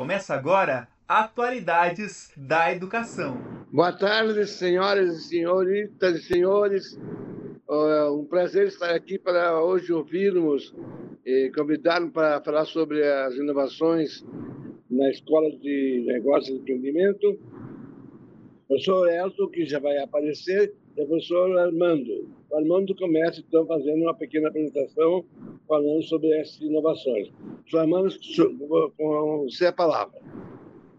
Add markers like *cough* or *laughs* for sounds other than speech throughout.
Começa agora Atualidades da Educação. Boa tarde, senhoras e senhoritas e senhores. É um prazer estar aqui para hoje ouvirmos e convidar-me para falar sobre as inovações na Escola de Negócios e Empreendimento. O professor Elton, que já vai aparecer, o professor Armando. O Armando começa, então, fazendo uma pequena apresentação falando sobre essas inovações. Professor Armando, com você a palavra.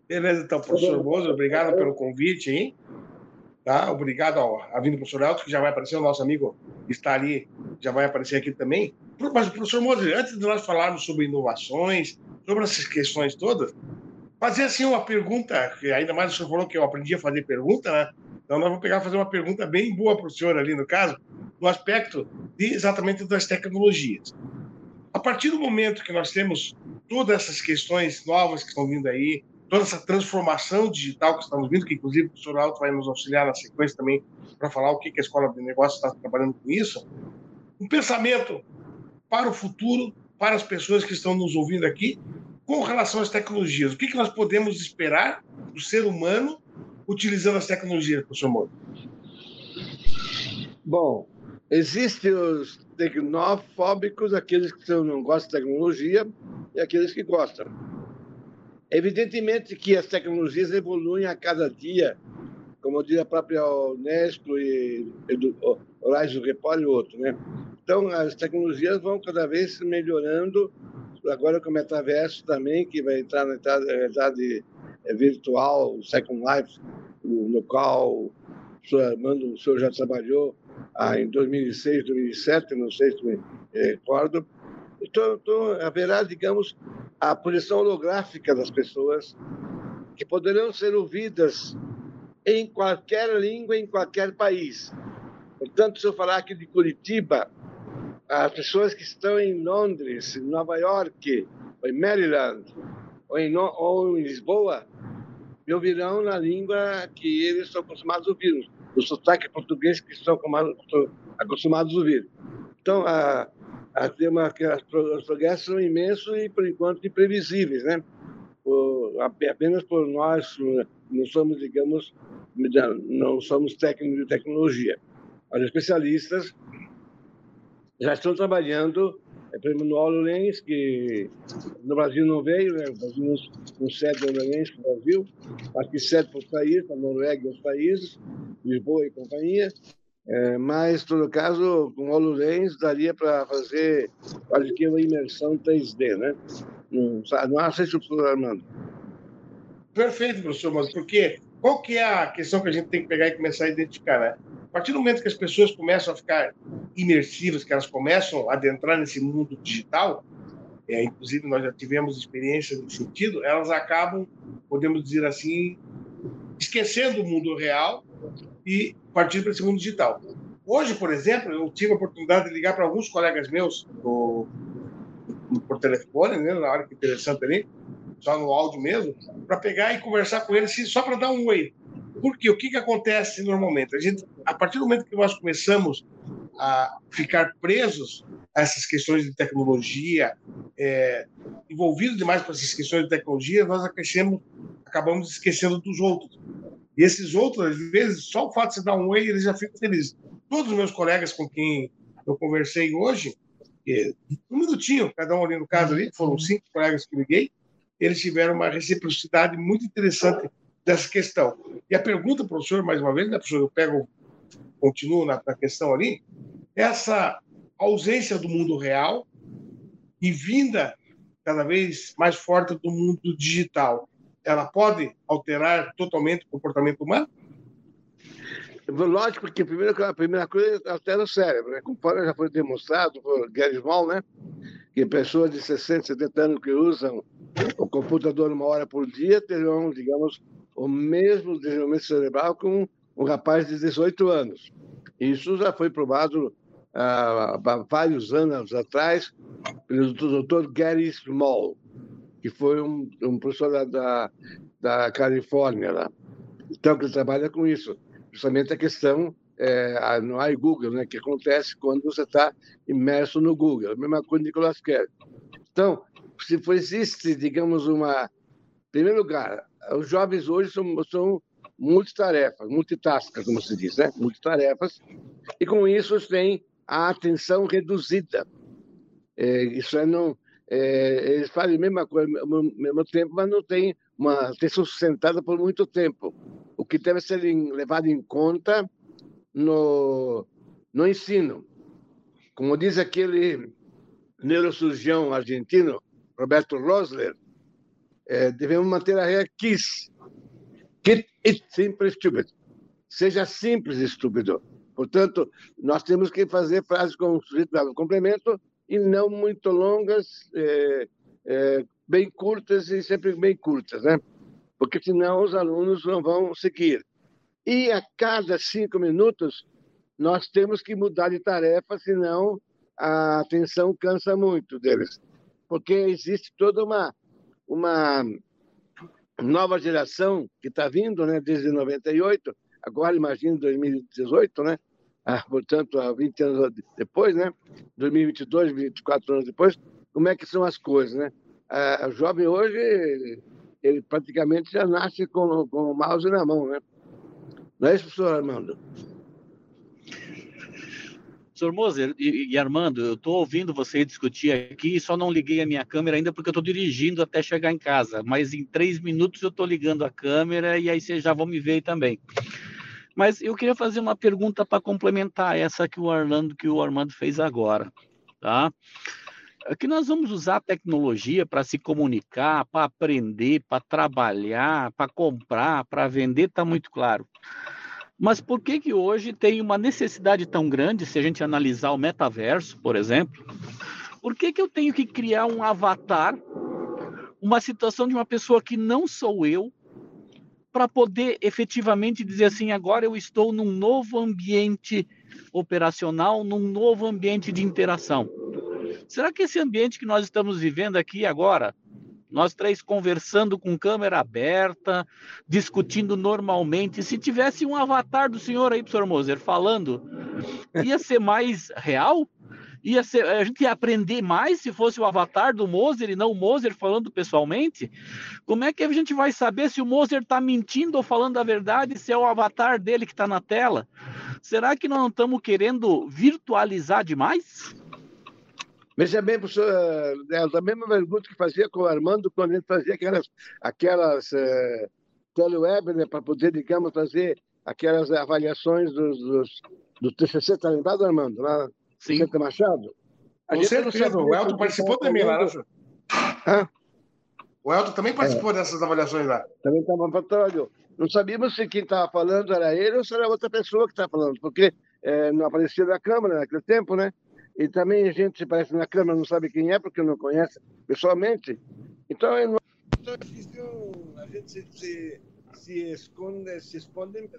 Beleza, então, professor Bozo, obrigado pelo convite, hein? Tá? Obrigado ao, a vinda do professor Elton, que já vai aparecer, o nosso amigo está ali, já vai aparecer aqui também. Mas, professor Moser, antes de nós falarmos sobre inovações, sobre essas questões todas, fazer assim uma pergunta, que ainda mais o senhor falou que eu aprendi a fazer pergunta, né? Então nós vamos pegar fazer uma pergunta bem boa para o senhor ali, no caso, no aspecto de, exatamente das tecnologias. A partir do momento que nós temos todas essas questões novas que estão vindo aí, toda essa transformação digital que estamos vindo, que inclusive o professor Alto vai nos auxiliar na sequência também para falar o que, que a Escola de Negócios está trabalhando com isso. Um pensamento para o futuro, para as pessoas que estão nos ouvindo aqui, com relação às tecnologias. O que, que nós podemos esperar do ser humano utilizando as tecnologias, professor Moro? Bom, existem os tecnofóbicos, aqueles que não gostam de tecnologia, e aqueles que gostam. Evidentemente que as tecnologias evoluem a cada dia, como diz a própria Unesco e Horizon Report e outro, né? Então, as tecnologias vão cada vez melhorando, agora com o metaverso também, que vai entrar na realidade é, virtual, Second Life, no qual o senhor o senhor já trabalhou ah, em 2006, 2007, não sei se me recordo, então, então, haverá, digamos, a projeção holográfica das pessoas que poderão ser ouvidas em qualquer língua, em qualquer país. Portanto, se eu falar aqui de Curitiba, as pessoas que estão em Londres, em Nova York, ou em Maryland, ou em, ou em Lisboa, me ouvirão na língua que eles estão acostumados a ouvir, o sotaque português que estão acostumados a ouvir. Então, a, a ter progressos são imensos e, por enquanto, imprevisíveis, né? Apenas por nós não somos, digamos, não somos técnicos de tecnologia. Os especialistas já estão trabalhando, é, por exemplo, no HoloLens, que no Brasil não veio, né? o Brasil não, não cede HoloLens para o Brasil, acho que cede para os países, para a Noruega e os países, Lisboa e companhia, é, mas, em todo caso, com HoloLens daria para fazer quase que uma imersão 3D, né? Não, não sei se o professor Armando. Perfeito, professor, mas porque qual que é a questão que a gente tem que pegar e começar a identificar, né? Partir do momento que as pessoas começam a ficar imersivas, que elas começam a adentrar nesse mundo digital, é, inclusive nós já tivemos experiências nesse sentido, elas acabam, podemos dizer assim, esquecendo o mundo real e partindo para esse mundo digital. Hoje, por exemplo, eu tive a oportunidade de ligar para alguns colegas meus do, por telefone, né, na hora que interessante ali, só no áudio mesmo, para pegar e conversar com eles só para dar um oi. Porque o que, que acontece normalmente? A, gente, a partir do momento que nós começamos a ficar presos a essas questões de tecnologia, é, envolvidos demais com essas questões de tecnologia, nós acabamos esquecendo dos outros. E esses outros, às vezes, só o fato de você dar um oi, eles já ficam felizes. Todos os meus colegas com quem eu conversei hoje, um minutinho, cada um ali no caso ali, foram cinco colegas que liguei, eles tiveram uma reciprocidade muito interessante dessa questão. E a pergunta, professor, mais uma vez, né, professor, eu pego, continuo na, na questão ali, essa ausência do mundo real e vinda cada vez mais forte do mundo digital ela pode alterar totalmente o comportamento humano? Lógico que a primeira, a primeira coisa altera o cérebro, né? Conforme já foi demonstrado por Gary Small, né? Que pessoas de 60, 70 anos que usam o computador uma hora por dia terão, digamos, o mesmo desenvolvimento cerebral com um rapaz de 18 anos. Isso já foi provado ah, há vários anos atrás pelo Dr. Gary Small que foi um, um professor da, da, Califórnia lá. Então, que trabalha com isso, justamente a questão é, no iGoogle, né, que acontece quando você está imerso no Google. A mesma coisa de Nicolas Kerr. Então, se for, existe, digamos, uma Em primeiro lugar, os jovens hoje são, são multitarefas, multitascas, como se diz, né? Multitarefas, e com isso têm a atenção reduzida. É, isso é não, é, eles fazem a mesma coisa ao mesmo tempo, mas não tem uma atenção sustentada por muito tempo. O que deve ser levado em conta no, no ensino. Como diz aquele neurocirurgião argentino, Roberto Rosler, é, devemos manter a regra KISS. Keep it simple stupid. Seja simples estúpido. Portanto, nós temos que fazer frases com sujeito verbo complemento e não muito longas, é, é, bem curtas e sempre bem curtas, né? Porque senão os alunos não vão seguir. E a cada cinco minutos nós temos que mudar de tarefa, senão a atenção cansa muito deles. Porque existe toda uma, uma nova geração que está vindo, né, desde 98, agora imagina 2018, né? Ah, portanto, há 20 anos depois, né? 2022, 24 anos depois, como é que são as coisas, né? O jovem hoje, ele, praticamente já nasce com, com o mouse na mão, né? Não é isso, professor Armando? Professor Moser e, e Armando, eu estou ouvindo você discutir aqui, só não liguei a minha câmera ainda porque eu estou dirigindo até chegar em casa. Mas em três minutos eu estou ligando a câmera e aí vocês já vão me ver também. Mas eu queria fazer uma pergunta para complementar essa que o Armando, que o Armando fez agora, tá? É que nós vamos usar a tecnologia para se comunicar, para aprender, para trabalhar, para comprar, para vender, está muito claro. Mas por que que hoje tem uma necessidade tão grande, se a gente analisar o metaverso, por exemplo? Por que que eu tenho que criar um avatar, uma situação de uma pessoa que não sou eu, para poder efetivamente dizer assim, agora eu estou num novo ambiente operacional, num novo ambiente de interação. Será que esse ambiente que nós estamos vivendo aqui agora nós três conversando com câmera aberta, discutindo normalmente. Se tivesse um avatar do senhor aí, professor Moser, falando, ia ser mais real? Ia ser, a gente ia aprender mais se fosse o avatar do Moser e não o Moser falando pessoalmente? Como é que a gente vai saber se o Moser está mentindo ou falando a verdade, se é o avatar dele que está na tela? Será que nós não estamos querendo virtualizar demais? Veja bem, professor, é a mesma pergunta que fazia com o Armando quando a gente fazia aquelas, aquelas é, teleweb, né, para poder, digamos, fazer aquelas avaliações dos, dos, do TCC, está lembrado, Armando? Lá, Sim. Centro Machado? A com certeza, o Elton participou também lá, né, Hã? O Elton também participou é. dessas avaliações lá. Também estava falando. Não sabíamos se quem estava falando era ele ou se era outra pessoa que estava falando, porque é, não aparecia na câmera naquele tempo, né? E também a gente se parece na câmera, não sabe quem é, porque não conhece pessoalmente. Então, não... a gente se, se, se, esconde, se esconde.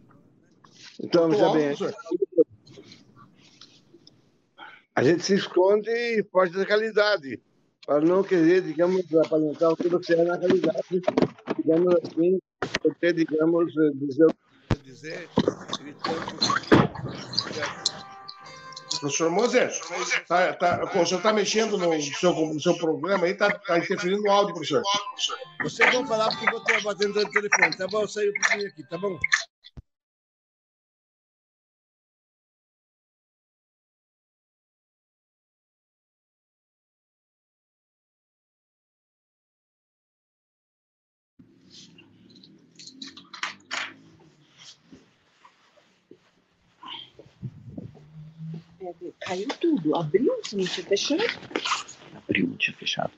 Então, veja bem. A gente se esconde e foge da realidade, para não querer, digamos, aparentar o que você é na realidade, digamos assim, poder, digamos, dizer, dizer Professor Moser, tá, tá, o senhor está mexendo no seu, no seu programa aí, está tá interferindo no áudio, professor. Vocês vão falar porque eu estou batendo no telefone, tá bom? Eu saí um pouquinho aqui, tá bom? Caiu tudo. Abriu, se não tinha fechado. Abriu, não tinha fechado.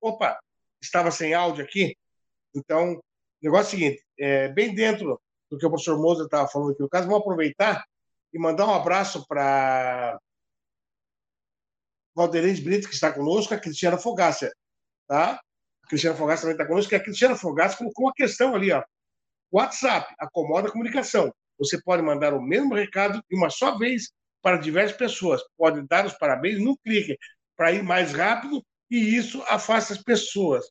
Opa, estava sem áudio aqui. Então, o negócio é o seguinte: é, bem dentro do que o professor Moser estava falando aqui no caso, vou aproveitar e mandar um abraço para Valderense Brito, que está conosco, a Cristiana Fogácia, tá? A Cristiana Fogácia também está conosco, que a Cristiana Fogácia colocou uma questão ali, ó. WhatsApp, acomoda a comunicação. Você pode mandar o mesmo recado de uma só vez para diversas pessoas. Pode dar os parabéns num clique. para ir mais rápido e isso afasta as pessoas.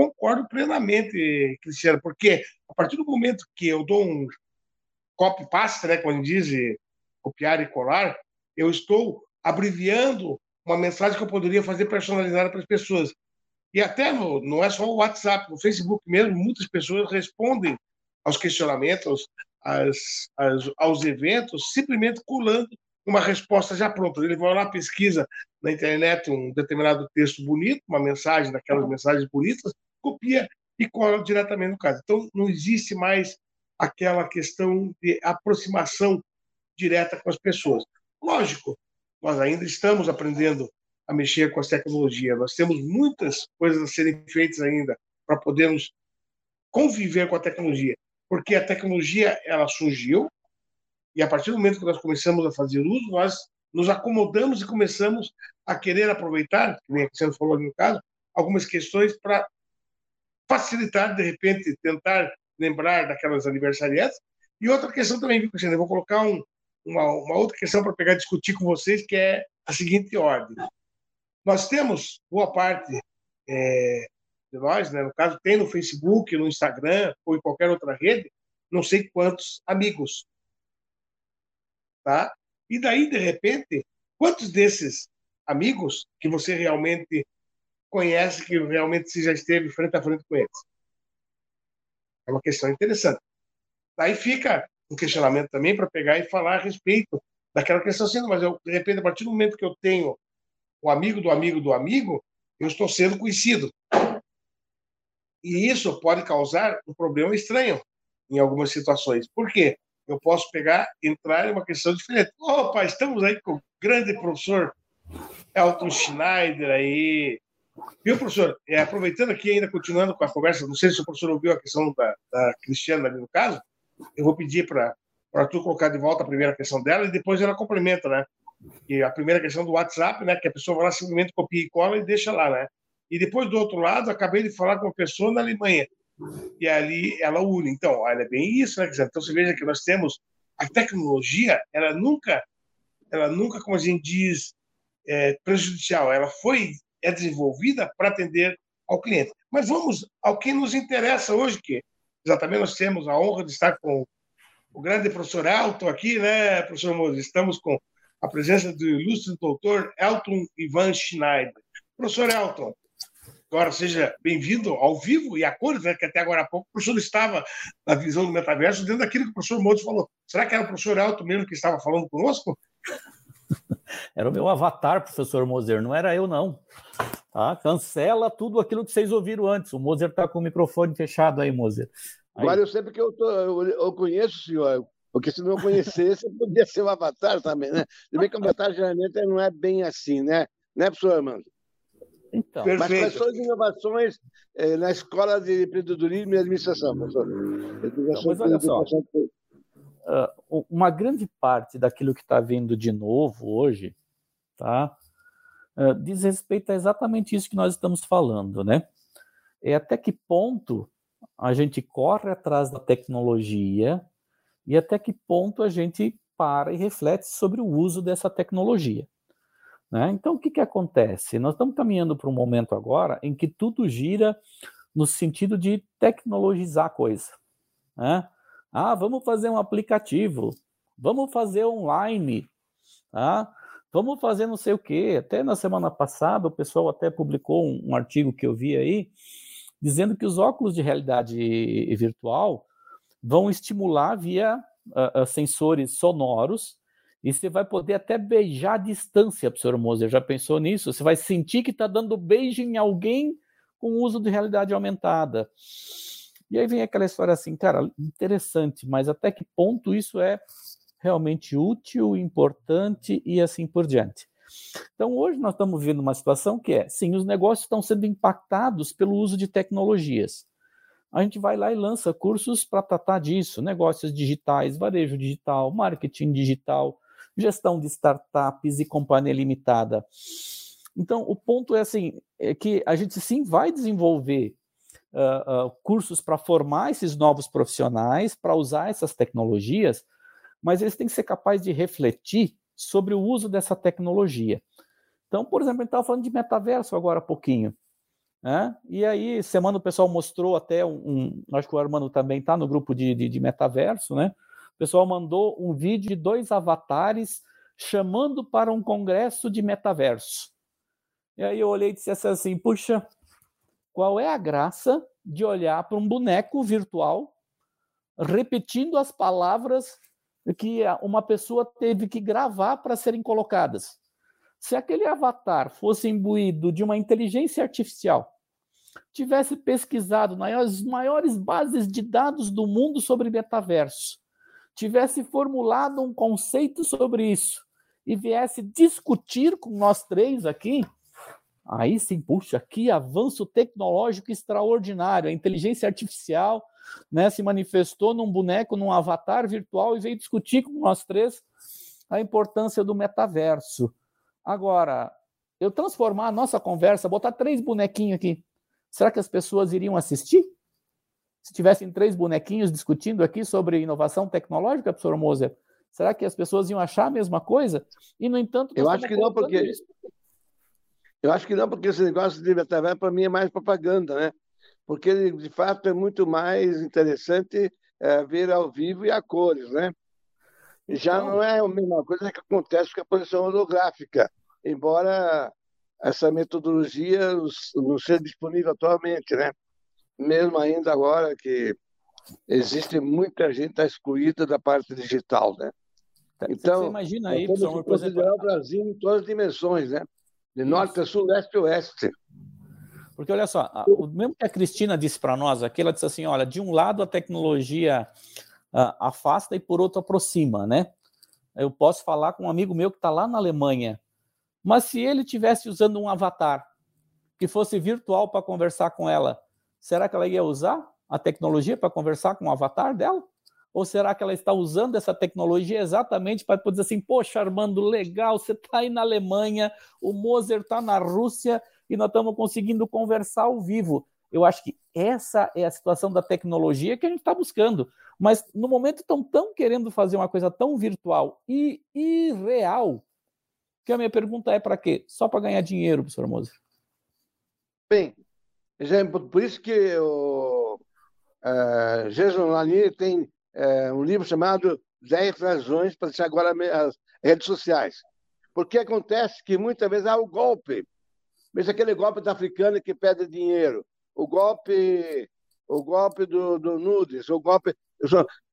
Concordo plenamente, Cristiano, porque a partir do momento que eu dou um copy-paste, né, quando diz copiar e colar, eu estou abreviando uma mensagem que eu poderia fazer personalizada para as pessoas. E até no, não é só o WhatsApp, no Facebook mesmo, muitas pessoas respondem aos questionamentos, às, aos eventos, simplesmente colando uma resposta já pronta. Ele vai lá, pesquisa na internet um determinado texto bonito, uma mensagem, daquelas mensagens bonitas, copia e cola diretamente no caso. Então, não existe mais aquela questão de aproximação direta com as pessoas. Lógico, nós ainda estamos aprendendo a mexer com as tecnologias. Nós temos muitas coisas a serem feitas ainda para podermos conviver com a tecnologia, porque a tecnologia ela surgiu e a partir do momento que nós começamos a fazer uso, nós nos acomodamos e começamos a querer aproveitar, como você falou no caso, algumas questões para facilitar, de repente, tentar lembrar daquelas aniversariantes. E outra questão também, viu, Cristiano? Eu vou colocar um, uma, uma outra questão para pegar discutir com vocês, que é a seguinte ordem. Nós temos boa parte é, de nós, né, no caso, tem no Facebook, no Instagram ou em qualquer outra rede, não sei quantos amigos. Tá? E daí, de repente, quantos desses amigos que você realmente conhece, que realmente você já esteve frente a frente com eles? É uma questão interessante. Daí fica um questionamento também para pegar e falar a respeito daquela questão assim, mas eu, de repente, a partir do momento que eu tenho o amigo do amigo do amigo, eu estou sendo conhecido. E isso pode causar um problema estranho em algumas situações. Por quê? Eu posso pegar, entrar em uma questão diferente. Opa, estamos aí com o grande professor Elton Schneider aí. Viu, professor? É, aproveitando aqui, ainda continuando com a conversa, não sei se o professor ouviu a questão da, da Cristiana ali no caso, eu vou pedir para tu colocar de volta a primeira questão dela e depois ela complementa, né? E a primeira questão do WhatsApp, né? Que a pessoa vai lá simplesmente copia e cola e deixa lá, né? E depois do outro lado, acabei de falar com uma pessoa na Alemanha e ali ela une. Então, ela é bem isso, né? Então você veja que nós temos a tecnologia, ela nunca, ela nunca, como a gente diz, é prejudicial. Ela foi é desenvolvida para atender ao cliente. Mas vamos ao que nos interessa hoje, que exatamente nós temos a honra de estar com o grande professor Elton aqui, né, professor Moses? Estamos com a presença do ilustre doutor Elton Ivan Schneider. Professor Elton, agora seja bem-vindo ao vivo e a cores, né, que até agora há pouco o professor estava na visão do metaverso dentro daquilo que o professor Moses falou. Será que era o professor Elton mesmo que estava falando conosco? *laughs* Era o meu avatar, professor Moser, não era eu, não. Tá? Cancela tudo aquilo que vocês ouviram antes. O Moser está com o microfone fechado aí, Moser. Agora eu sei porque eu, tô, eu, eu conheço o senhor, porque se não conhecesse, *laughs* podia ser o Avatar também, né? Se bem que o Avatar geralmente não é bem assim, né? Né, professor Armando? Então, Mas quais são as inovações eh, na escola de empreendedorismo e administração, professor? Então, mas olha só, uh, uma grande parte daquilo que está vindo de novo hoje, tá? Uh, diz respeito a exatamente isso que nós estamos falando, né? É até que ponto a gente corre atrás da tecnologia e até que ponto a gente para e reflete sobre o uso dessa tecnologia. Né? Então, o que, que acontece? Nós estamos caminhando para um momento agora em que tudo gira no sentido de tecnologizar a coisa. Né? Ah, vamos fazer um aplicativo, vamos fazer online, tá? Vamos fazer não sei o quê. Até na semana passada, o pessoal até publicou um, um artigo que eu vi aí, dizendo que os óculos de realidade virtual vão estimular via uh, sensores sonoros e você vai poder até beijar à distância, professor Moser. Já pensou nisso? Você vai sentir que está dando beijo em alguém com o uso de realidade aumentada. E aí vem aquela história assim, cara, interessante, mas até que ponto isso é realmente útil, importante e assim por diante. Então, hoje nós estamos vivendo uma situação que é, sim, os negócios estão sendo impactados pelo uso de tecnologias. A gente vai lá e lança cursos para tratar disso, negócios digitais, varejo digital, marketing digital, gestão de startups e companhia limitada. Então, o ponto é assim, é que a gente sim vai desenvolver uh, uh, cursos para formar esses novos profissionais, para usar essas tecnologias, mas eles têm que ser capazes de refletir sobre o uso dessa tecnologia. Então, por exemplo, a gente estava falando de metaverso agora há pouquinho. Né? E aí, semana o pessoal mostrou até um, um acho que o Armando também está no grupo de, de, de, metaverso, né? O pessoal mandou um vídeo de dois avatares chamando para um congresso de metaverso. E aí eu olhei e disse assim, puxa, qual é a graça de olhar para um boneco virtual repetindo as palavras que uma pessoa teve que gravar para serem colocadas? Se aquele avatar fosse imbuído de uma inteligência artificial, tivesse pesquisado nas maiores bases de dados do mundo sobre metaverso, tivesse formulado um conceito sobre isso e viesse discutir com nós três aqui, aí sim, puxa, que avanço tecnológico extraordinário. A inteligência artificial né, se manifestou num boneco, num avatar virtual e veio discutir com nós três a importância do metaverso. Agora, eu transformar a nossa conversa, botar três bonequinhos aqui, será que as pessoas iriam assistir? Se tivessem três bonequinhos discutindo aqui sobre inovação tecnológica, professor Moser, será que as pessoas iam achar a mesma coisa? E, no entanto, eu acho que não, porque. Isso. Eu acho que não, porque esse negócio de metaverso, para mim, é mais propaganda, né? Porque, de fato, é muito mais interessante é, ver ao vivo e a cores, né? Já então não é a mesma coisa que acontece com a posição holográfica embora essa metodologia não seja disponível atualmente, né? Mesmo ainda agora que existe muita gente tá excluída da parte digital, né? Então, Você imagina aí, temos que considerar o Brasil em todas as dimensões, né? De norte a sul, leste a oeste. Porque olha só, o mesmo que a Cristina disse para nós aqui, ela disse assim, olha, de um lado a tecnologia afasta e por outro aproxima, né? Eu posso falar com um amigo meu que está lá na Alemanha, mas se ele tivesse usando um avatar que fosse virtual para conversar com ela, será que ela ia usar a tecnologia para conversar com o avatar dela? Ou será que ela está usando essa tecnologia exatamente para poder dizer assim, poxa, Armando, legal, você está aí na Alemanha, o Moser está na Rússia e nós estamos conseguindo conversar ao vivo. Eu acho que essa é a situação da tecnologia que a gente está buscando. Mas no momento estão tão querendo fazer uma coisa tão virtual e irreal que a minha pergunta é para quê? Só para ganhar dinheiro, professor Moser? Bem, por isso que o uh, Jason Lanier tem uh, um livro chamado 10 razões para deixar agora as redes sociais. Porque acontece que muitas vezes há o golpe. Mesmo aquele golpe da africana que pede dinheiro, o golpe o golpe do, do nudes, o golpe.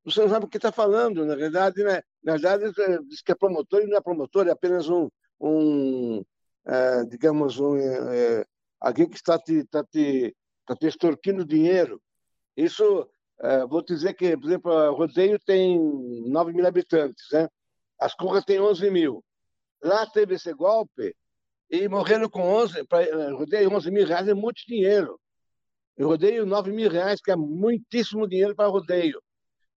Você não sabe o que está falando, na verdade, né? Na verdade, diz que é promotor e não é promotor, é apenas um, um é, digamos, um, é, alguém que está te, está, te, está te extorquindo dinheiro. Isso, é, vou dizer que, por exemplo, Rodeio tem 9 mil habitantes, né? as Curras têm 11 mil. Lá teve esse golpe e morreram com 11, para Rodeio 11 mil reais é muito dinheiro. Eu rodeio 9 mil reais, que é muitíssimo dinheiro para rodeio.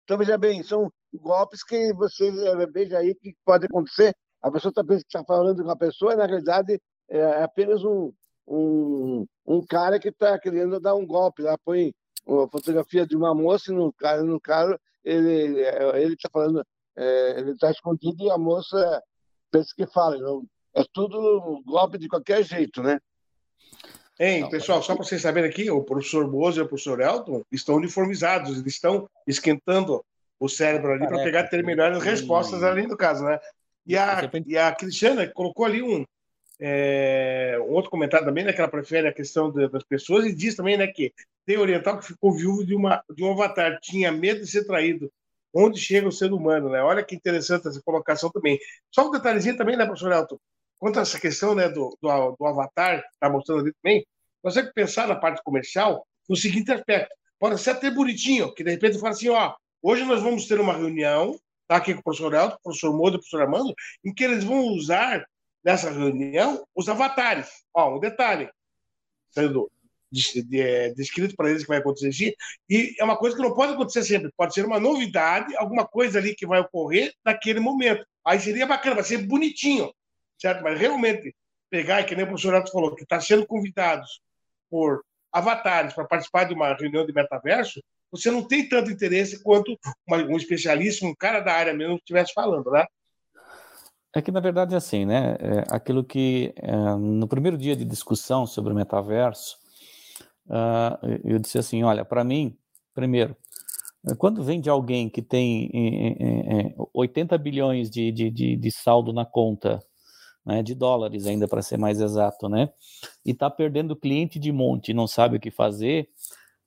Então, veja bem, são golpes que você veja aí que pode acontecer a pessoa está pensando que está falando com a pessoa, e na realidade é apenas um, um, um cara que está querendo dar um golpe. Lá põe uma fotografia de uma moça no cara, no carro, ele está falando, é, ele está escondido e a moça pensa que fala. Não, é tudo golpe de qualquer jeito, né? Hein, pessoal, só para vocês saberem aqui, o professor Moza e o professor Elton estão uniformizados, eles estão esquentando o cérebro ali para pegar ter melhores respostas ali no caso, né? E a, e a Cristiana colocou ali um, é, um outro comentário também, né, que ela prefere a questão de, das pessoas e diz também né, que tem oriental que ficou viúvo de, uma, de um avatar, tinha medo de ser traído. Onde chega o ser humano, né? Olha que interessante essa colocação também. Só um detalhezinho também, né, professor Elton? Quanto a essa questão né, do, do, do avatar, está mostrando ali também, nós temos que pensar na parte comercial no seguinte aspecto. Pode ser até bonitinho, que de repente fala assim, ó, hoje nós vamos ter uma reunião está aqui com o professor Elton, o professor Modo o professor Armando, em que eles vão usar nessa reunião os avatares. Ó, um detalhe, sendo é, descrito para eles que vai acontecer e é uma coisa que não pode acontecer sempre, pode ser uma novidade, alguma coisa ali que vai ocorrer naquele momento. Aí seria bacana, vai ser bonitinho, certo? Mas realmente pegar, que nem o professor Elton falou, que está sendo convidados por avatares para participar de uma reunião de metaverso, você não tem tanto interesse quanto uma, um especialista, um cara da área mesmo, estivesse falando, né? É que, na verdade, é assim, né? É aquilo que, é, no primeiro dia de discussão sobre o metaverso, uh, eu disse assim: olha, para mim, primeiro, quando vem de alguém que tem é, é, 80 bilhões de, de, de, de, saldo na conta, né, de dólares ainda para ser mais exato, né, e está perdendo cliente de monte não sabe o que fazer,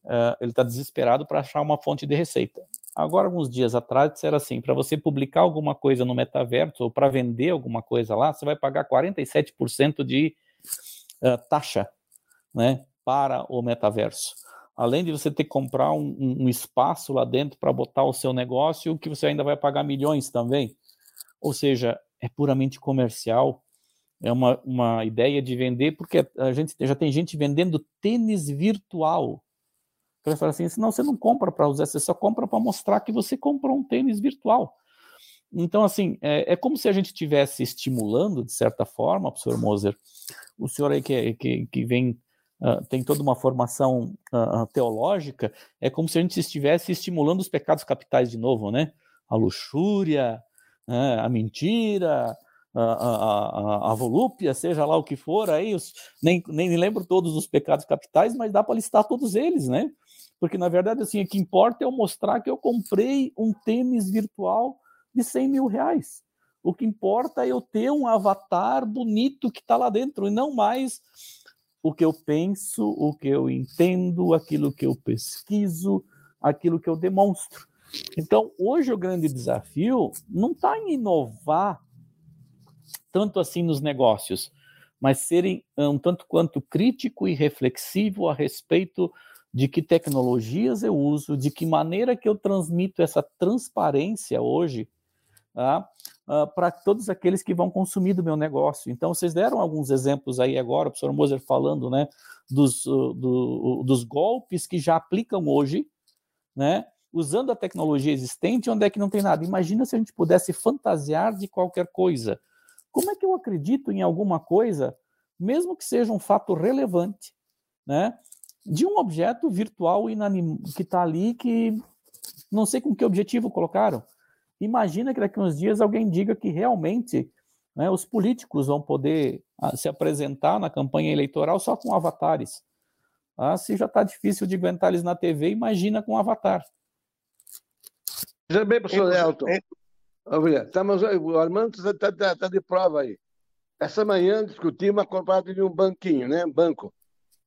uh, ele está desesperado para achar uma fonte de receita. Agora, alguns dias atrás, era assim: para você publicar alguma coisa no metaverso ou para vender alguma coisa lá, você vai pagar 47% de uh, taxa né, para o metaverso. Além de você ter que comprar um, um espaço lá dentro para botar o seu negócio, que você ainda vai pagar milhões também. Ou seja, é puramente comercial. É uma, uma ideia de vender, porque a gente já tem gente vendendo tênis virtual ele fala assim: não, você não compra para usar, você só compra para mostrar que você comprou um tênis virtual. Então, assim, é, é como se a gente estivesse estimulando, de certa forma, professor Moser, o senhor aí que, que, que vem, uh, tem toda uma formação uh, teológica, é como se a gente estivesse estimulando os pecados capitais de novo, né? A luxúria, né? a mentira, a, a, a, volúpia, seja lá o que for, aí os, nem, nem lembro todos os pecados capitais, mas dá para listar todos eles, né? Porque, na verdade, assim, o que importa é eu mostrar que eu comprei um tênis virtual de 100 mil reais. O que importa é eu ter um avatar bonito que está lá dentro, e não mais o que eu penso, o que eu entendo, aquilo que eu pesquiso, aquilo que eu demonstro. Então, hoje o grande desafio não está em inovar tanto assim nos negócios, mas serem um tanto quanto crítico e reflexivo a respeito de que tecnologias eu uso, de que maneira que eu transmito essa transparência hoje tá? uh, para todos aqueles que vão consumir do meu negócio. Então, vocês deram alguns exemplos aí agora, o professor Moser falando né, dos, uh, do, dos golpes que já aplicam hoje, né, usando a tecnologia existente, onde é que não tem nada. Imagina se a gente pudesse fantasiar de qualquer coisa. Como é que eu acredito em alguma coisa, mesmo que seja um fato relevante, né? de um objeto virtual inanim... que está ali que não sei com que objetivo colocaram. Imagina que daqui a uns dias alguém diga que realmente né, os políticos vão poder ah, se apresentar na campanha eleitoral só com avatares. Ah, se já está difícil de aguentar eles na TV, imagina com avatar. Já bem, professor Elton. Estamos, o Armando está tá, tá de prova aí. Essa manhã discutimos a compra de um banquinho, né? Banco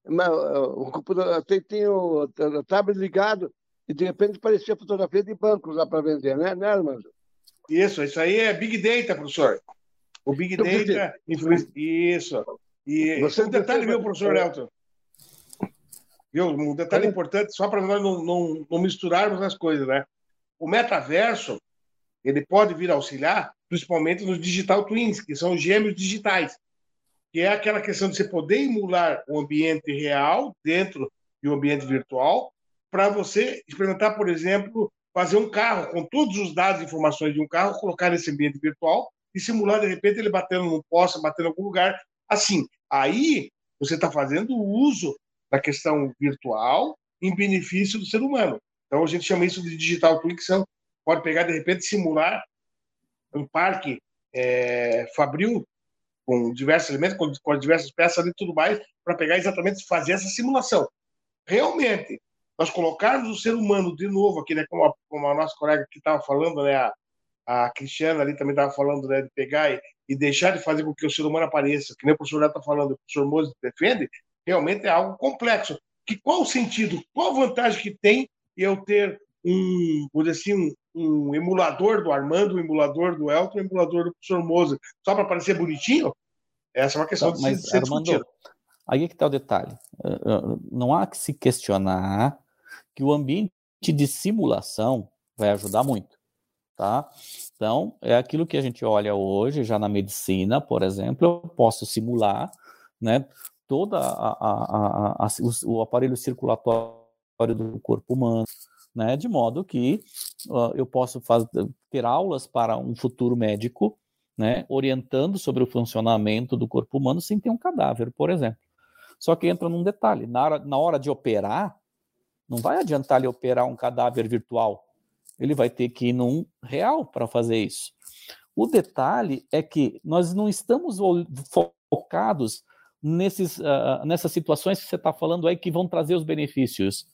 o computador tem, tem o, tablet ligado e de repente aparecia fotografia de bancos lá para vender, né, né, Armando? Isso, isso aí é Big Data, professor. O Big então, Data influencia. Isso. E Você um detalhe, viu, professor Elton? Viu? Um detalhe importante, só para nós não, não, não misturarmos as coisas, né? O metaverso, ele pode vir auxiliar, principalmente nos digital twins, que são gêmeos digitais que é aquela questão de você poder emular o ambiente real dentro de um ambiente virtual, para você experimentar, por exemplo, fazer um carro com todos os dados e informações de um carro, colocar nesse ambiente virtual e simular, de repente, ele batendo num poste, batendo em algum lugar. Assim, aí você está fazendo uso da questão virtual em benefício do ser humano. Então, a gente chama isso de digital twin, que são, pode pegar, de repente, simular um parque é, fabril com diversos elementos, com, com diversas peças e tudo mais, para pegar exatamente fazer essa simulação. Realmente, nós colocarmos o ser humano de novo aqui, né, como, a, como a nossa colega que estava falando, né, a, a Cristiana ali também estava falando, né, de pegar e, e, deixar de fazer com que o ser humano apareça, que nem o professor está falando, o professor Moses defende, realmente é algo complexo. Que qual o sentido, qual a vantagem que tem eu ter um, assim, um, um emulador do Armando, um emulador do Elton, um emulador do professor Moza, só para parecer bonitinho? Essa é uma questão de mas, ser Armando, discutida. Aí é que está o detalhe. Eh, eh, não há que se questionar que o ambiente de simulação vai ajudar muito, tá? Então, é aquilo que a gente olha hoje, já na medicina, por exemplo, eu posso simular, né, toda a, a, a, o aparelho circulatório do corpo humano, né, de modo que uh, eu posso fazer, ter aulas para um futuro médico, né, orientando sobre o funcionamento do corpo humano sem ter um cadáver, por exemplo. Só que entra num detalhe: na hora, na hora de operar, não vai adiantar ele operar um cadáver virtual. Ele vai ter que ir num real para fazer isso. O detalhe é que nós não estamos focados nesses, uh, nessas situações que você está falando aí que vão trazer os benefícios.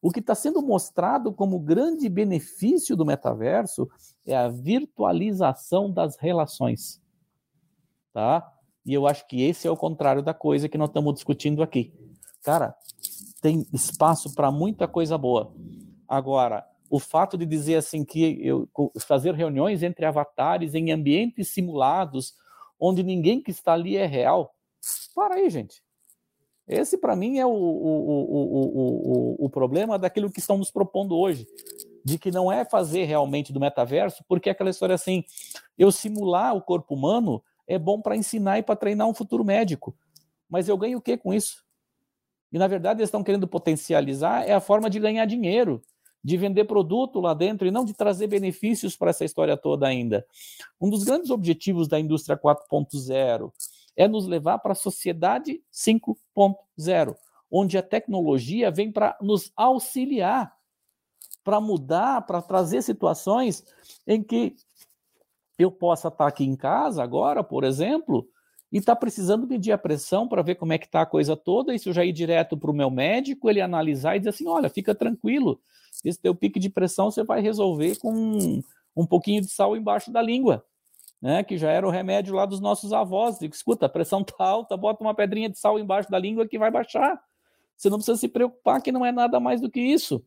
O que está sendo mostrado como grande benefício do metaverso é a virtualização das relações. Tá? E eu acho que esse é o contrário da coisa que nós estamos discutindo aqui. Cara, tem espaço para muita coisa boa. Agora, o fato de dizer assim que eu fazer reuniões entre avatares em ambientes simulados, onde ninguém que está ali é real. Para aí, gente. Esse, para mim, é o, o, o, o, problema daquilo que estão nos propondo hoje. De que não é fazer realmente do metaverso, porque é aquela história assim: eu simular o corpo humano é bom para ensinar e para treinar um futuro médico. Mas eu ganho o que com isso? E, na verdade, eles estão querendo potencializar é a forma de ganhar dinheiro, de vender produto lá dentro e não de trazer benefícios para essa história toda ainda. Um dos grandes objetivos da indústria 4.0 é nos levar para a sociedade 5.0, onde a tecnologia vem para nos auxiliar, para mudar, para trazer situações em que eu possa estar aqui em casa agora, por exemplo, e estar tá precisando medir a pressão para ver como é que está a coisa toda, e se eu já ir direto para o meu médico, ele analisar e dizer assim, olha, fica tranquilo, esse teu pique de pressão você vai resolver com um, um pouquinho de sal embaixo da língua né, que já era o remédio lá dos nossos avós. Digo, escuta, a pressão tá alta, bota uma pedrinha de sal embaixo da língua que vai baixar. Você não precisa se preocupar que não é nada mais do que isso.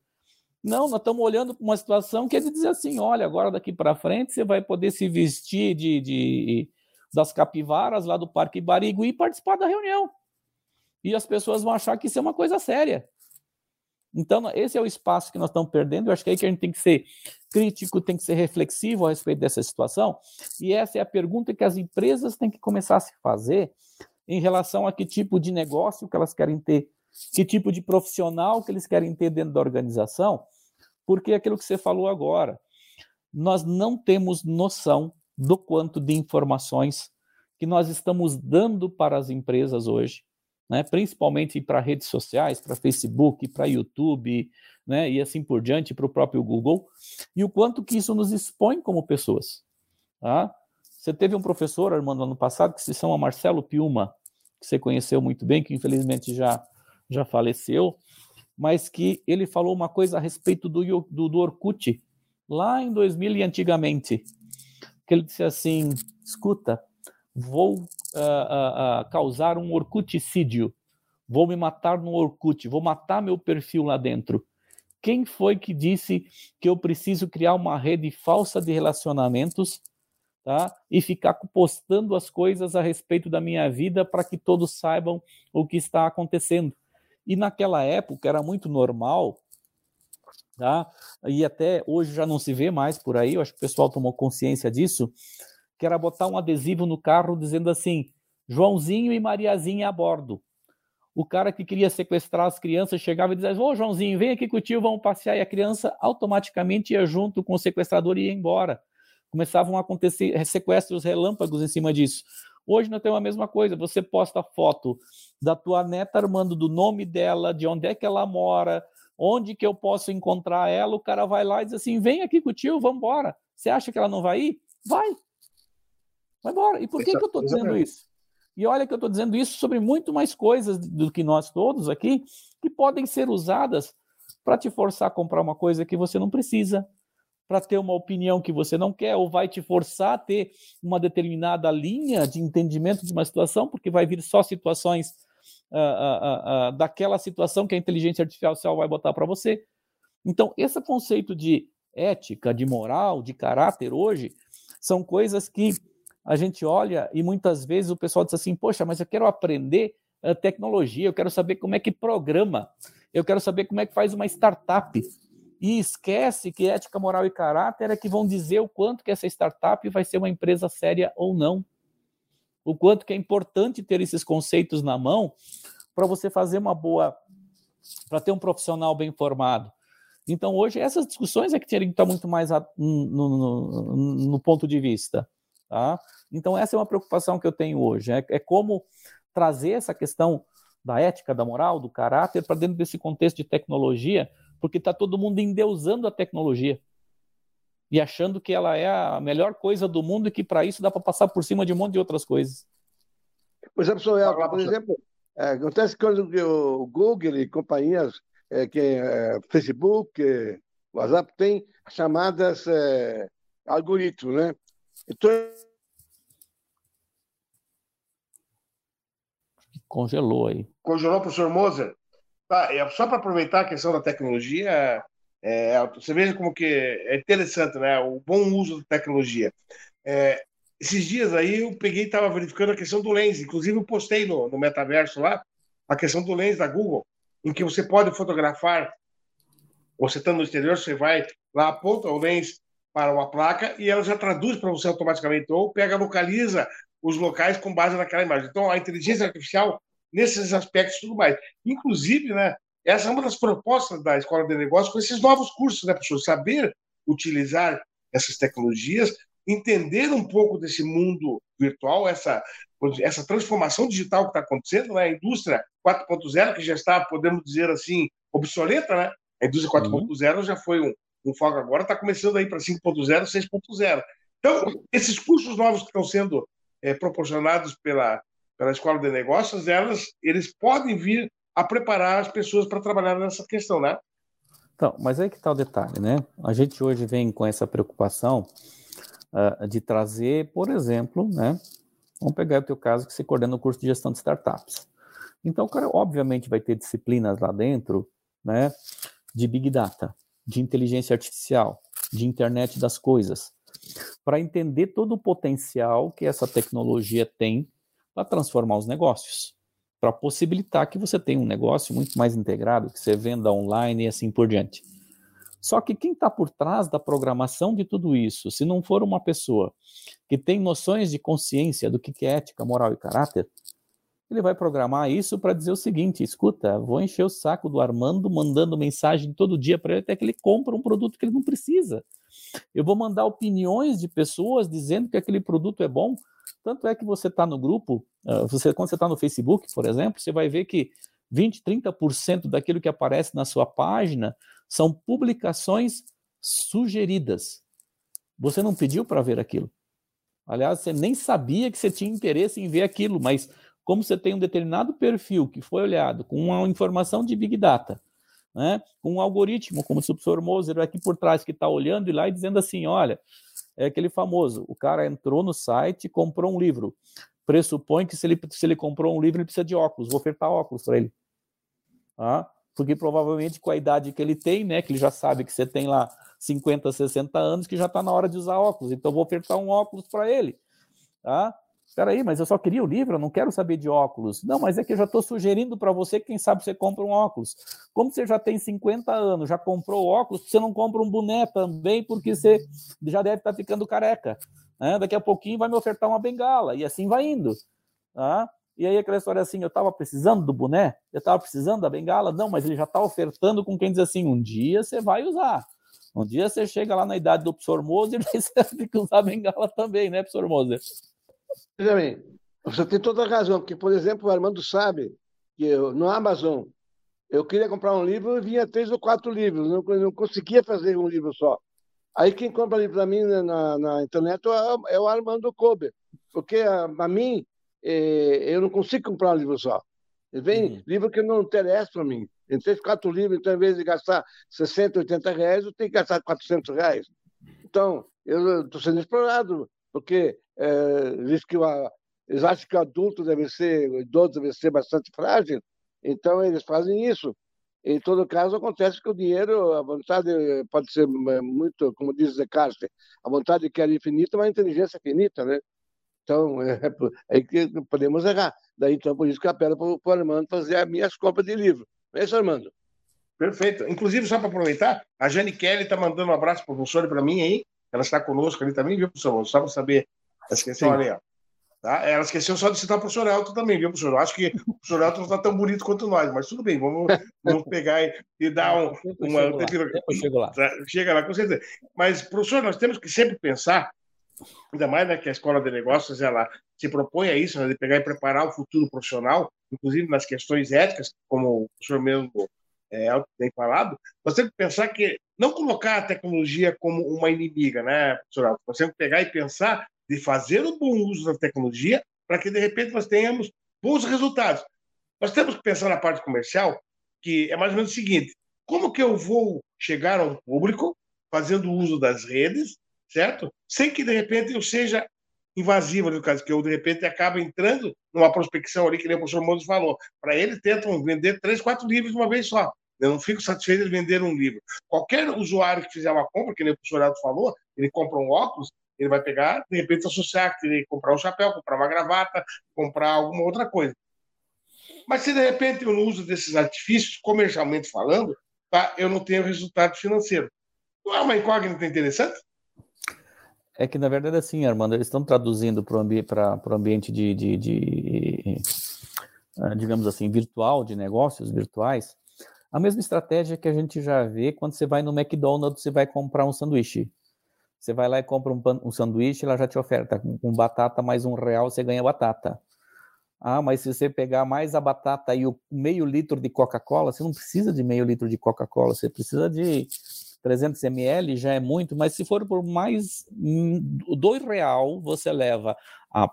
Não, nós estamos olhando para uma situação que é de dizer assim: olha, agora daqui para frente você vai poder se vestir de, de, das capivaras lá do Parque Barigui e participar da reunião. E as pessoas vão achar que isso é uma coisa séria. Então, esse é o espaço que nós estamos perdendo. Eu acho que é aí que a gente tem que ser crítico, tem que ser reflexivo a respeito dessa situação. E essa é a pergunta que as empresas têm que começar a se fazer em relação a que tipo de negócio que elas querem ter, que tipo de profissional que eles querem ter dentro da organização, porque é aquilo que você falou agora, nós não temos noção do quanto de informações que nós estamos dando para as empresas hoje né, principalmente para redes sociais, para Facebook, para YouTube, né, e assim por diante, para o próprio Google, e o quanto que isso nos expõe como pessoas. Tá? Você teve um professor, Armando, ano passado, que se chama Marcelo Piuma, que você conheceu muito bem, que infelizmente já, já faleceu, mas que ele falou uma coisa a respeito do, do, do Orkut, lá em 2000 e antigamente, que ele disse assim, escuta, vou uh, uh, causar um orcuticídio, vou me matar no Orkut, vou matar meu perfil lá dentro. Quem foi que disse que eu preciso criar uma rede falsa de relacionamentos tá? e ficar postando as coisas a respeito da minha vida para que todos saibam o que está acontecendo? E naquela época era muito normal tá? E até hoje já não se vê mais por aí, eu acho que o pessoal tomou consciência disso, que era botar um adesivo no carro dizendo assim: Joãozinho e Mariazinha a bordo. O cara que queria sequestrar as crianças chegava e dizia: Ô Joãozinho, vem aqui com o tio, vamos passear. E a criança automaticamente ia junto com o sequestrador e ia embora. Começavam a acontecer sequestros relâmpagos em cima disso. Hoje nós temos a mesma coisa. Você posta foto da tua neta armando do nome dela, de onde é que ela mora, onde que eu posso encontrar ela. O cara vai lá e diz assim: vem aqui com o tio, vamos embora. Você acha que ela não vai ir? Vai. Vai embora. E por que, que eu estou dizendo isso? E olha que eu estou dizendo isso sobre muito mais coisas do que nós todos aqui, que podem ser usadas para te forçar a comprar uma coisa que você não precisa, para ter uma opinião que você não quer, ou vai te forçar a ter uma determinada linha de entendimento de uma situação, porque vai vir só situações uh, uh, uh, daquela situação que a inteligência artificial vai botar para você. Então, esse conceito de ética, de moral, de caráter hoje, são coisas que a gente olha e muitas vezes o pessoal diz assim: Poxa, mas eu quero aprender uh, tecnologia, eu quero saber como é que programa, eu quero saber como é que faz uma startup. E esquece que ética, moral e caráter é que vão dizer o quanto que essa startup vai ser uma empresa séria ou não. O quanto que é importante ter esses conceitos na mão para você fazer uma boa, para ter um profissional bem formado. Então, hoje, essas discussões é que teriam que estar muito mais no, no, no ponto de vista. Tá? Então, essa é uma preocupação que eu tenho hoje. É, é como trazer essa questão da ética, da moral, do caráter para dentro desse contexto de tecnologia, porque está todo mundo endeusando a tecnologia. e achando que ela é a melhor coisa do mundo e que para isso dá para passar por cima de um monte de outras coisas. É, professor Elton, por exemplo, é, acontece quando o Google e companhias, é, que é, Facebook, é, WhatsApp, tem chamadas é, algoritmos, né? Então, Congelou aí. Congelou, professor Moser? Tá, só para aproveitar a questão da tecnologia, é, você veja como que é interessante, né? O bom uso da tecnologia. É, esses dias aí eu peguei e estava verificando a questão do lens. Inclusive eu postei no, no metaverso lá a questão do lens da Google, em que você pode fotografar, você estando no exterior, você vai lá, aponta o lens para uma placa e ela já traduz para você automaticamente, ou pega, localiza os locais com base naquela imagem. Então, a inteligência artificial, nesses aspectos tudo mais. Inclusive, né, essa é uma das propostas da Escola de Negócios com esses novos cursos, né, professor? Saber utilizar essas tecnologias, entender um pouco desse mundo virtual, essa, essa transformação digital que está acontecendo, né? a indústria 4.0, que já está, podemos dizer assim, obsoleta, né? A indústria 4.0 uhum. já foi um, um foco agora, está começando aí para 5.0, 6.0. Então, esses cursos novos que estão sendo é, proporcionados pela, pela Escola de Negócios, elas, eles podem vir a preparar as pessoas para trabalhar nessa questão, né? Então, mas aí que está o detalhe, né? A gente hoje vem com essa preocupação uh, de trazer, por exemplo, né? Vamos pegar o teu caso que você coordena o curso de gestão de startups. Então, o cara obviamente vai ter disciplinas lá dentro, né? De Big Data, de inteligência artificial, de internet das coisas, para entender todo o potencial que essa tecnologia tem para transformar os negócios para possibilitar que você tenha um negócio muito mais integrado, que você venda online e assim por diante. Só que quem está por trás da programação de tudo isso, se não for uma pessoa que tem noções de consciência do que é ética, moral e caráter, ele vai programar isso para dizer o seguinte: escuta, vou encher o saco do Armando mandando mensagem todo dia para ele até que ele compra um produto que ele não precisa. Eu vou mandar opiniões de pessoas dizendo que aquele produto é bom tanto é que você está no grupo, uh, você, quando você está no Facebook, por exemplo, você vai ver que 20, 30% daquilo que aparece na sua página são publicações sugeridas. Você não pediu para ver aquilo. Aliás, você nem sabia que você tinha interesse em ver aquilo, mas como você tem um determinado perfil que foi olhado com uma informação de Big Data, né, com um algoritmo, como o professor Moser aqui por trás, que está olhando e lá e dizendo assim: olha, é aquele famoso: o cara entrou no site, comprou um livro. Pressupõe que se ele, se ele comprou um livro, ele precisa de óculos. Vou ofertar óculos para ele. Ah, porque provavelmente com a idade que ele tem, né, que ele já sabe que você tem lá 50, 60 anos, que já está na hora de usar óculos. Então vou ofertar um óculos para ele. Tá? Espera aí, mas eu só queria o livro, eu não quero saber de óculos. Não, mas é que eu já estou sugerindo para você que quem sabe você compra um óculos. Como você já tem 50 anos, já comprou óculos, você não compra um boné também, porque você já deve estar tá ficando careca. Né? Daqui a pouquinho vai me ofertar uma bengala, e assim vai indo. Tá? E aí aquela história assim, eu estava precisando do boné, eu estava precisando da bengala, não, mas ele já está ofertando com quem diz assim, um dia você vai usar. Um dia você chega lá na idade do professor *laughs* e você tem que usar a bengala também, né, professor Moser? Veja bem, você tem toda a razão, porque, por exemplo, o Armando sabe que eu, no Amazon eu queria comprar um livro e vinha três ou quatro livros, não, não conseguia fazer um livro só. Aí quem compra livro para mim na, na, internet é, é o Armando Kober, porque para mim é, eu não consigo comprar um livro só. Vem uhum. livro que não interessa para mim. Em três, quatro livros, então, em vez de gastar 60, 80 reais, eu tenho que gastar 400 reais. Então, eu estou sendo explorado, porque é, diz que o, eles acham que o adulto deve ser, o idoso deve ser bastante frágil, então eles fazem isso. Em todo caso, acontece que o dinheiro, a vontade pode ser é, muito, como diz Descartes, a vontade que era infinita, mas a inteligência é finita, né? Então, *laughs* é, é que podemos errar. Daí, então, por isso que eu apelo para o Armando fazer as minhas compras de livro. É isso, Armando? Perfeito. Inclusive, só para aproveitar, a Jane Kelly está mandando um abraço para o professor e para mim aí. Ela está conosco ali também, viu, professor? Só para saber ela esqueceu ali, ó. Tá? Ela esqueceu só de citar o professor Elton também, viu, professor? Acho que o professor Elton não está tão bonito quanto nós, mas tudo bem, vamos, vamos pegar e, e dar um, uma. Chego lá. Tá, chega lá, com certeza. Mas, professor, nós temos que sempre pensar, ainda mais né, que a escola de negócios ela se propõe a isso, né, de pegar e preparar o futuro profissional, inclusive nas questões éticas, como o professor mesmo é, tem falado, nós temos que pensar que não colocar a tecnologia como uma inimiga, né, professor Nós temos que pegar e pensar de fazer um bom uso da tecnologia para que, de repente, nós tenhamos bons resultados. Nós temos que pensar na parte comercial, que é mais ou menos o seguinte: como que eu vou chegar a um público fazendo uso das redes, certo? Sem que, de repente, eu seja invasiva, no caso, que eu, de repente, acaba entrando numa prospecção ali, que nem o professor Moses falou. Para eles, tentam vender três, quatro livros de uma vez só. Eu não fico satisfeito de vender um livro. Qualquer usuário que fizer uma compra, que nem o professor falou, ele compra um óculos, ele vai pegar, de repente, associar, querer comprar um chapéu, comprar uma gravata, comprar alguma outra coisa. Mas se de repente eu não uso desses artifícios, comercialmente falando, tá, eu não tenho resultado financeiro. Não é uma incógnita interessante? É que, na verdade, assim, Armando, eles estão traduzindo para o ambi ambiente de, de, de, ah, digamos assim, virtual, de negócios virtuais, a mesma estratégia que a gente já vê quando você vai no McDonald's, você vai comprar um sanduíche. Você vai lá e compra um, um sanduíche, ela já te oferta com batata mais um real, você ganha batata. Ah, mas se você pegar mais a batata e o meio litro de Coca-Cola, você não precisa de meio litro de Coca-Cola, você precisa de 300 ml, já é muito, mas se for por mais dois real, você leva a,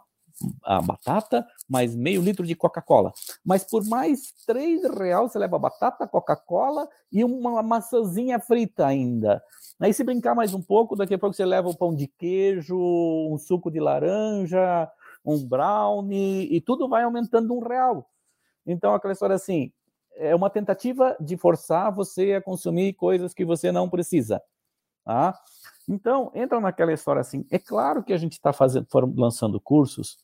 a batata mais meio litro de Coca-Cola. Mas por mais três real, você leva batata, Coca-Cola e uma maçãzinha frita ainda. Aí se brincar mais um pouco, daqui a pouco você leva o pão de queijo, um suco de laranja, um brownie, e tudo vai aumentando um real. Então, aquela história assim, é uma tentativa de forçar você a consumir coisas que você não precisa. Tá? Então, entra naquela história assim, é claro que a gente está lançando cursos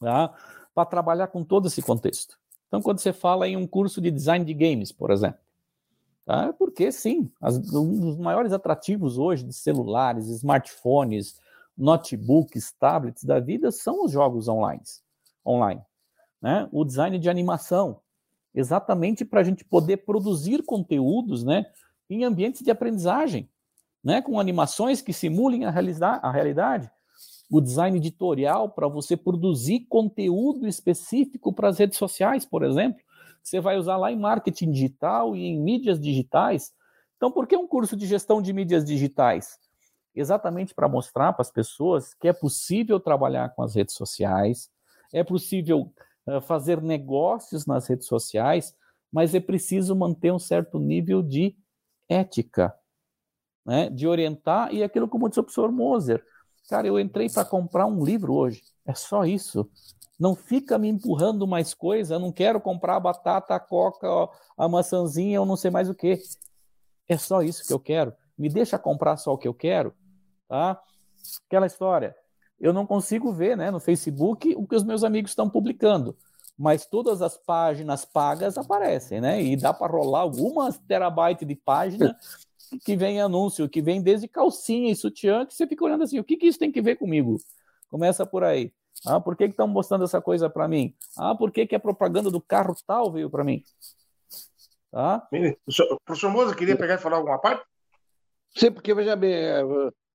tá? para trabalhar com todo esse contexto. Então, quando você fala em um curso de design de games, por exemplo, tá? porque sim, as, um dos maiores atrativos hoje de celulares, smartphones, notebooks, tablets da vida são os jogos online. online né? O design de animação, exatamente para a gente poder produzir conteúdos né, em ambientes de aprendizagem, né, com animações que simulem a, a realidade. O design editorial para você produzir conteúdo específico para as redes sociais, por exemplo. Você vai usar lá em marketing digital e em mídias digitais. Então, por que um curso de gestão de mídias digitais? exatamente para mostrar para as pessoas que é possível trabalhar com as redes sociais, é possível uh, fazer negócios nas redes sociais, mas é preciso manter um certo nível de ética, né? de orientar, e aquilo como disse o professor Moser, cara, eu entrei para comprar um livro hoje, é só isso. Não fica me empurrando mais coisa, eu não quero comprar a batata, a coca, a maçãzinha, eu não sei mais o que. É só isso que eu quero. Me deixa comprar só o que eu quero tá? Aquela história. Eu não consigo ver, né, no Facebook o que os meus amigos estão publicando, mas todas as páginas pagas aparecem, né? E dá para rolar algumas terabytes de página *laughs* que vem anúncio, que vem desde calcinha e sutiã, que você fica olhando assim, o que, que isso tem que ver comigo? Começa por aí. Ah, por que estão mostrando essa coisa para mim? Ah, por que, que a propaganda do carro tal veio para mim? Tá? Professor Moza, queria pegar e falar alguma parte? Sim, porque veja bem, é,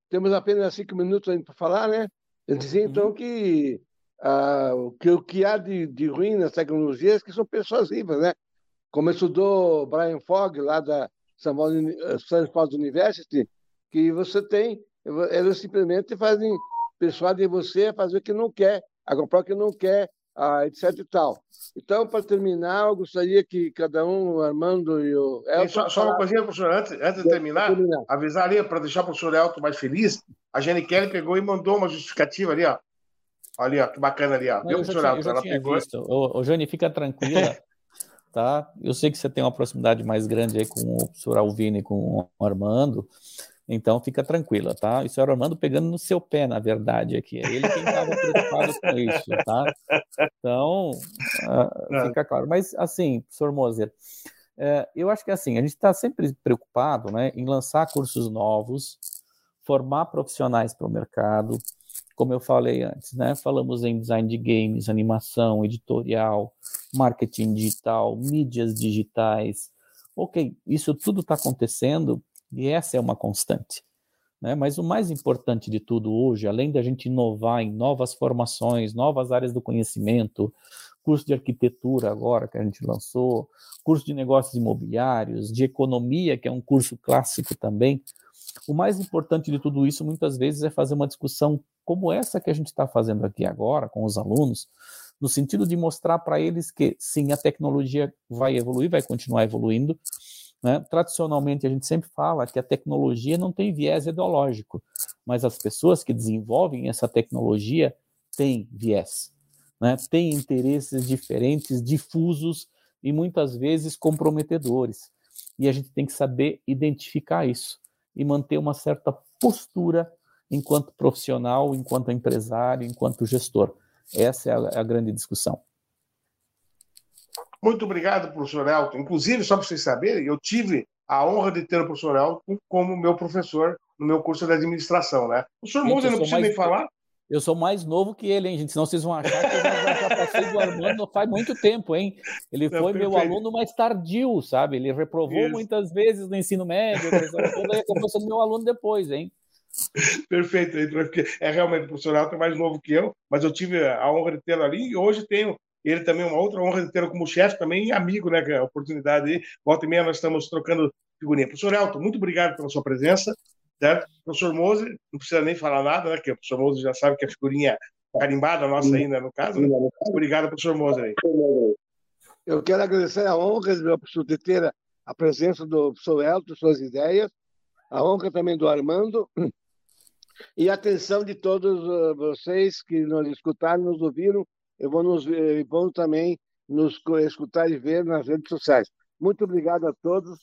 temos apenas cinco minutos para falar, né? Eu dizia então uhum. que, ah, que o que há de, de ruim nas tecnologias é que são pessoas vivas, né? Como estudou Brian Fogg, lá da Stanford University, que você tem, elas simplesmente fazem, persuadem você a fazer o que não quer, a comprar o que não quer, ah, etc e tal. Então, para terminar, eu gostaria que cada um, o Armando e o Elton... Só, só uma coisinha, professor, antes, antes de terminar, terminar. avisar ali, para deixar o professor Elton mais feliz, a Jenny Kelly pegou e mandou uma justificativa ali, ó. Ali, ó, que bacana ali, ó. Viu, professor Elton? Ela pegou... Visto. Ô, ô, Jane, fica tranquila, *laughs* tá? Eu sei que você tem uma proximidade mais grande aí com o professor Alvino e com o Armando, então fica tranquila, tá? Isso era o Armando pegando no seu pé, na verdade, aqui. É ele quem estava preocupado com isso, tá? Então, uh, fica claro. Mas, assim, professor Moser, uh, eu acho que assim, a gente está sempre preocupado né, em lançar cursos novos, formar profissionais para o mercado. Como eu falei antes, né? Falamos em design de games, animação, editorial, marketing digital, mídias digitais. Ok, isso tudo está acontecendo e essa é uma constante. Né? Mas o mais importante de tudo hoje, além da gente inovar em novas formações, novas áreas do conhecimento, curso de arquitetura agora que a gente lançou, curso de negócios imobiliários, de economia, que é um curso clássico também. O mais importante de tudo isso, muitas vezes, é fazer uma discussão como essa que a gente está fazendo aqui agora com os alunos, no sentido de mostrar para eles que, sim, a tecnologia vai evoluir, vai continuar evoluindo. Né? Tradicionalmente, a gente sempre fala que a tecnologia não tem viés ideológico, mas as pessoas que desenvolvem essa tecnologia têm viés né, têm interesses diferentes, difusos e muitas vezes comprometedores. E a gente tem que saber identificar isso e manter uma certa postura enquanto profissional, enquanto empresário, enquanto gestor. Essa é a, a grande discussão. Muito obrigado, professor Elton. Inclusive, só para vocês saberem, eu tive a honra de ter o professor Elton como meu professor no meu curso de administração, né? O professor Moser não precisa mais... nem falar, eu sou mais novo que ele, hein, gente? Senão vocês vão achar que eu já, passei do Armando faz muito tempo, hein? Ele foi meu aluno mais tardio, sabe? Ele reprovou Isso. muitas vezes no ensino médio, toda, e acabou sendo meu aluno depois, hein? *laughs* Perfeito, porque é realmente o professor Alto é mais novo que eu, mas eu tive a honra de tê-lo ali e hoje tenho ele também uma outra honra de tê-lo como chefe também amigo, né? É a oportunidade aí. Volta e meia nós estamos trocando figurinha. Professor Elton, muito obrigado pela sua presença certo? Professor Mose, não precisa nem falar nada, né? Que o professor Mose já sabe que a figurinha carimbada nossa ainda, no caso. Né? Obrigado, professor Mose. Aí. Eu quero agradecer a honra de ter a presença do professor Elton, suas ideias, a honra também do Armando e atenção de todos uh, vocês que nos escutaram, nos ouviram e vão, nos, vão também nos escutar e ver nas redes sociais. Muito obrigado a todos